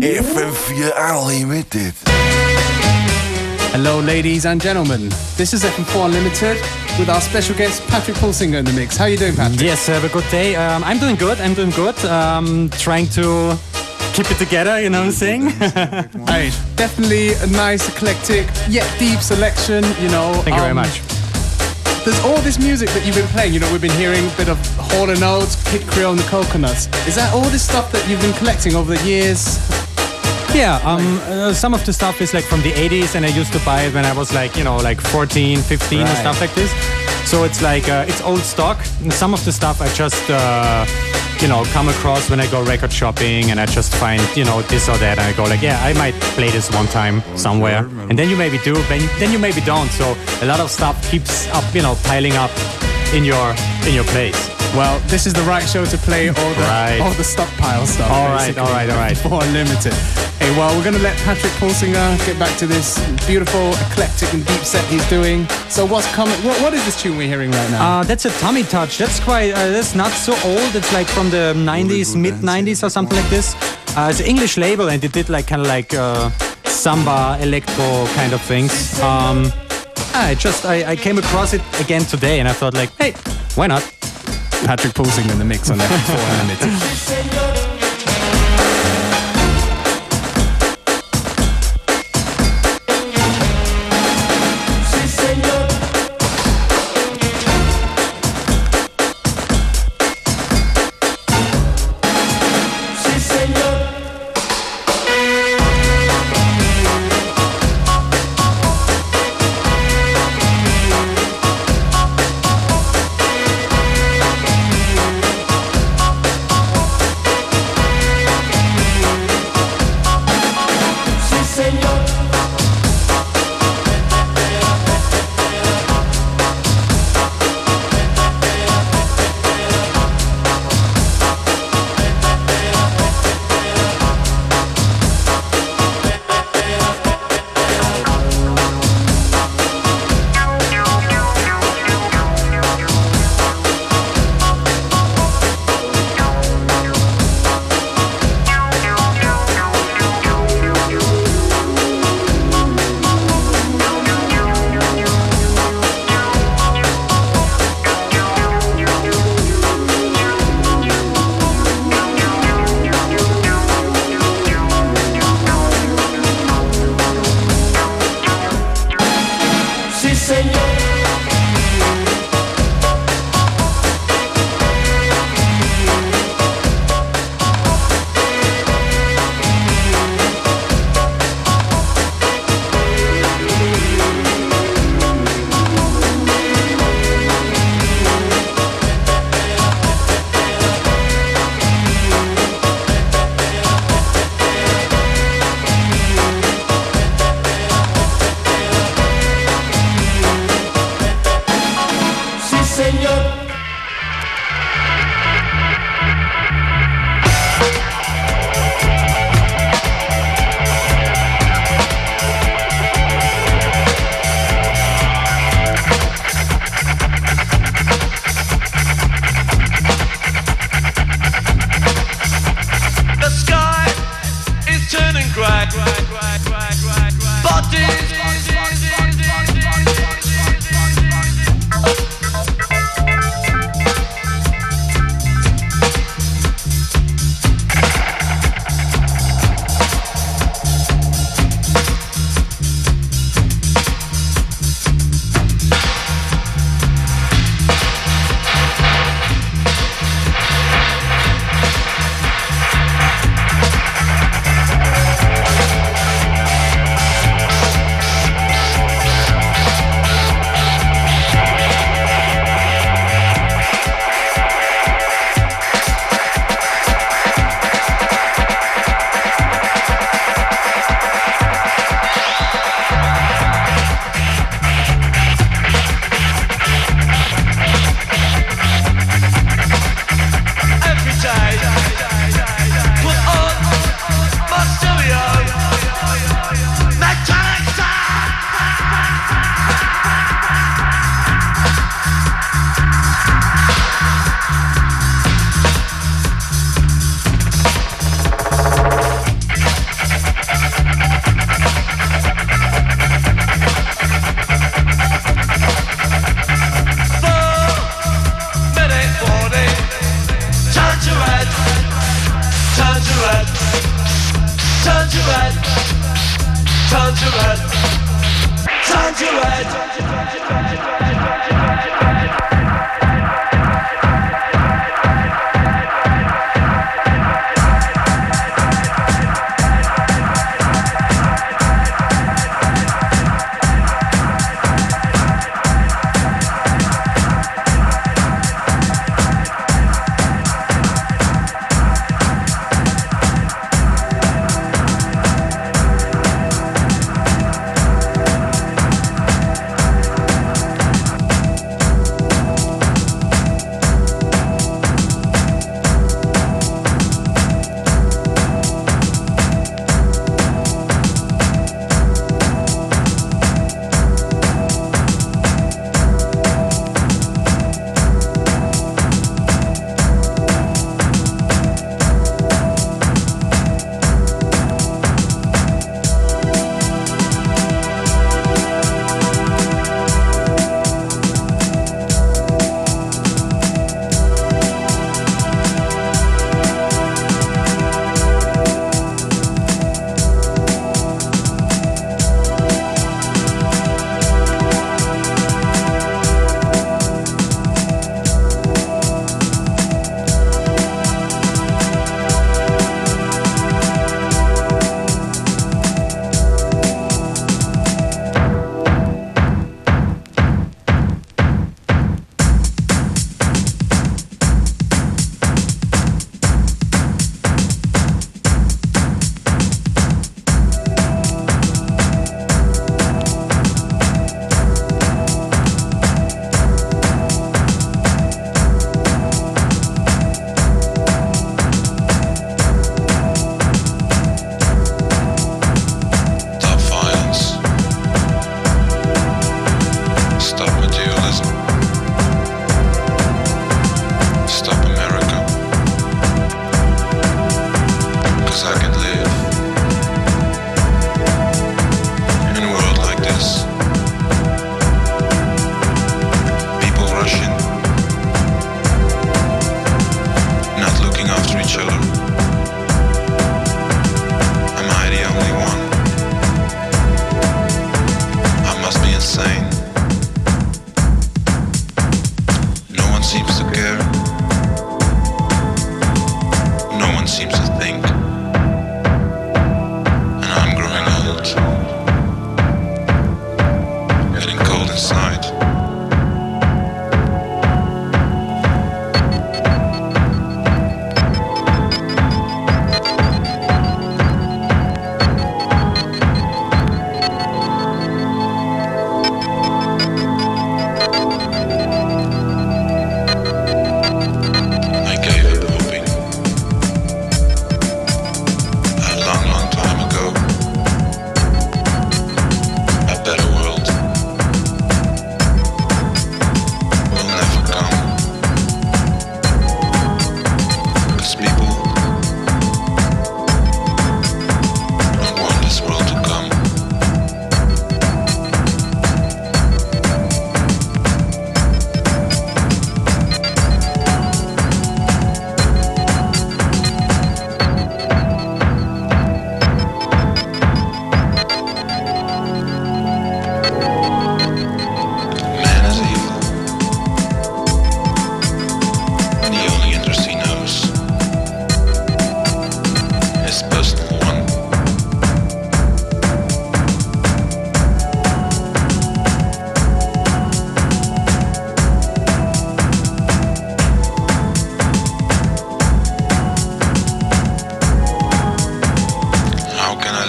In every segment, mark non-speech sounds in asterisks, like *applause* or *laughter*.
FM4 Unlimited. Hello, ladies and gentlemen. This is FM4 Unlimited with our special guest Patrick Pulsinger in the mix. How are you doing, Patrick? Yes, have a good day. Um, I'm doing good. I'm doing good. Um, trying to keep it together. You know what I'm saying? *laughs* Hey, definitely a nice, eclectic, yet deep selection. You know. Thank you very Um, much. There's all this music that you've been playing. You know, we've been hearing a bit of Hall and Oates, Kid Creole, and the Coconuts. Is that all this stuff that you've been collecting over the years? Yeah. Um, uh, some of the stuff is like from the 80s, and I used to buy it when I was like, you know, like 14, 15, or Right. stuff like this. So it's like uh, it's old stock. And some of the stuff I just. Uh, you know, come across when I go record shopping and I just find, you know, this or that and I go like, yeah, I might play this one time somewhere. And then you maybe do, then, then you maybe don't. So a lot of stuff keeps up, you know, piling up in your in your place. Well, this is the right show to play all the Right. all the stockpile stuff. All right, all right, all right. For Unlimited. Hey, well, we're gonna let Patrick Pulsinger get back to this beautiful, eclectic, and deep set he's doing. So, what's coming? What, what is this tune we're hearing right now? Uh, that's a tummy touch. That's quite. Uh, that's not so old. It's like from the 90s, mid 90s, or something like this. Uh, it's an English label, and it did like kind of like uh, samba, electro kind of things. Um, I just I, I came across it again today, and I thought like, hey, why not? Patrick Pulsinger in the mix on that 400. *laughs*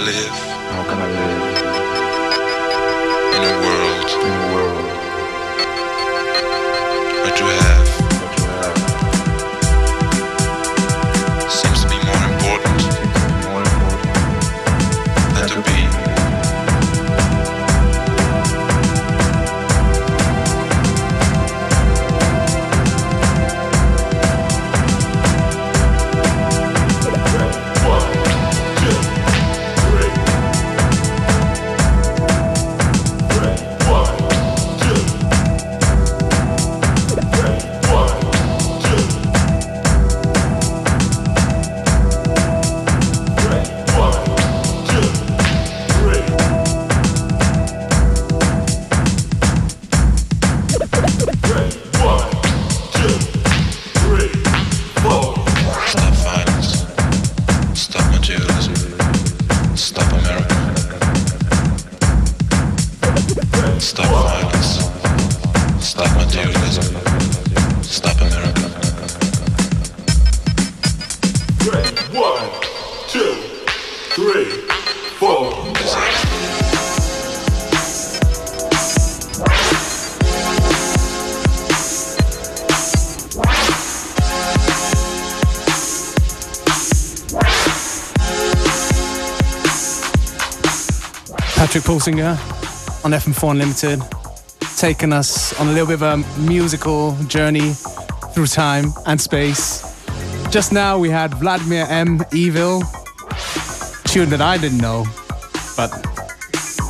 live? How can I live in a world? In a Pulsinger on FM4 Unlimited, taking us on a little bit of a musical journey through time and space. Just now we had Vladimir M. Evil, tune that I didn't know, but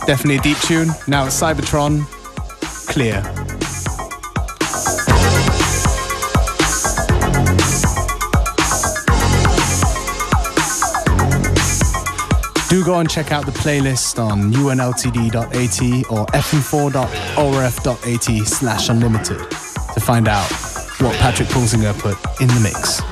definitely a deep tune. Now it's Cybotron, Clear. Do go and check out the playlist on unltd.at or fm4.orf.at slash unlimited to find out what Patrick Pulsinger put in the mix.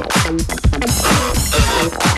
Thank you.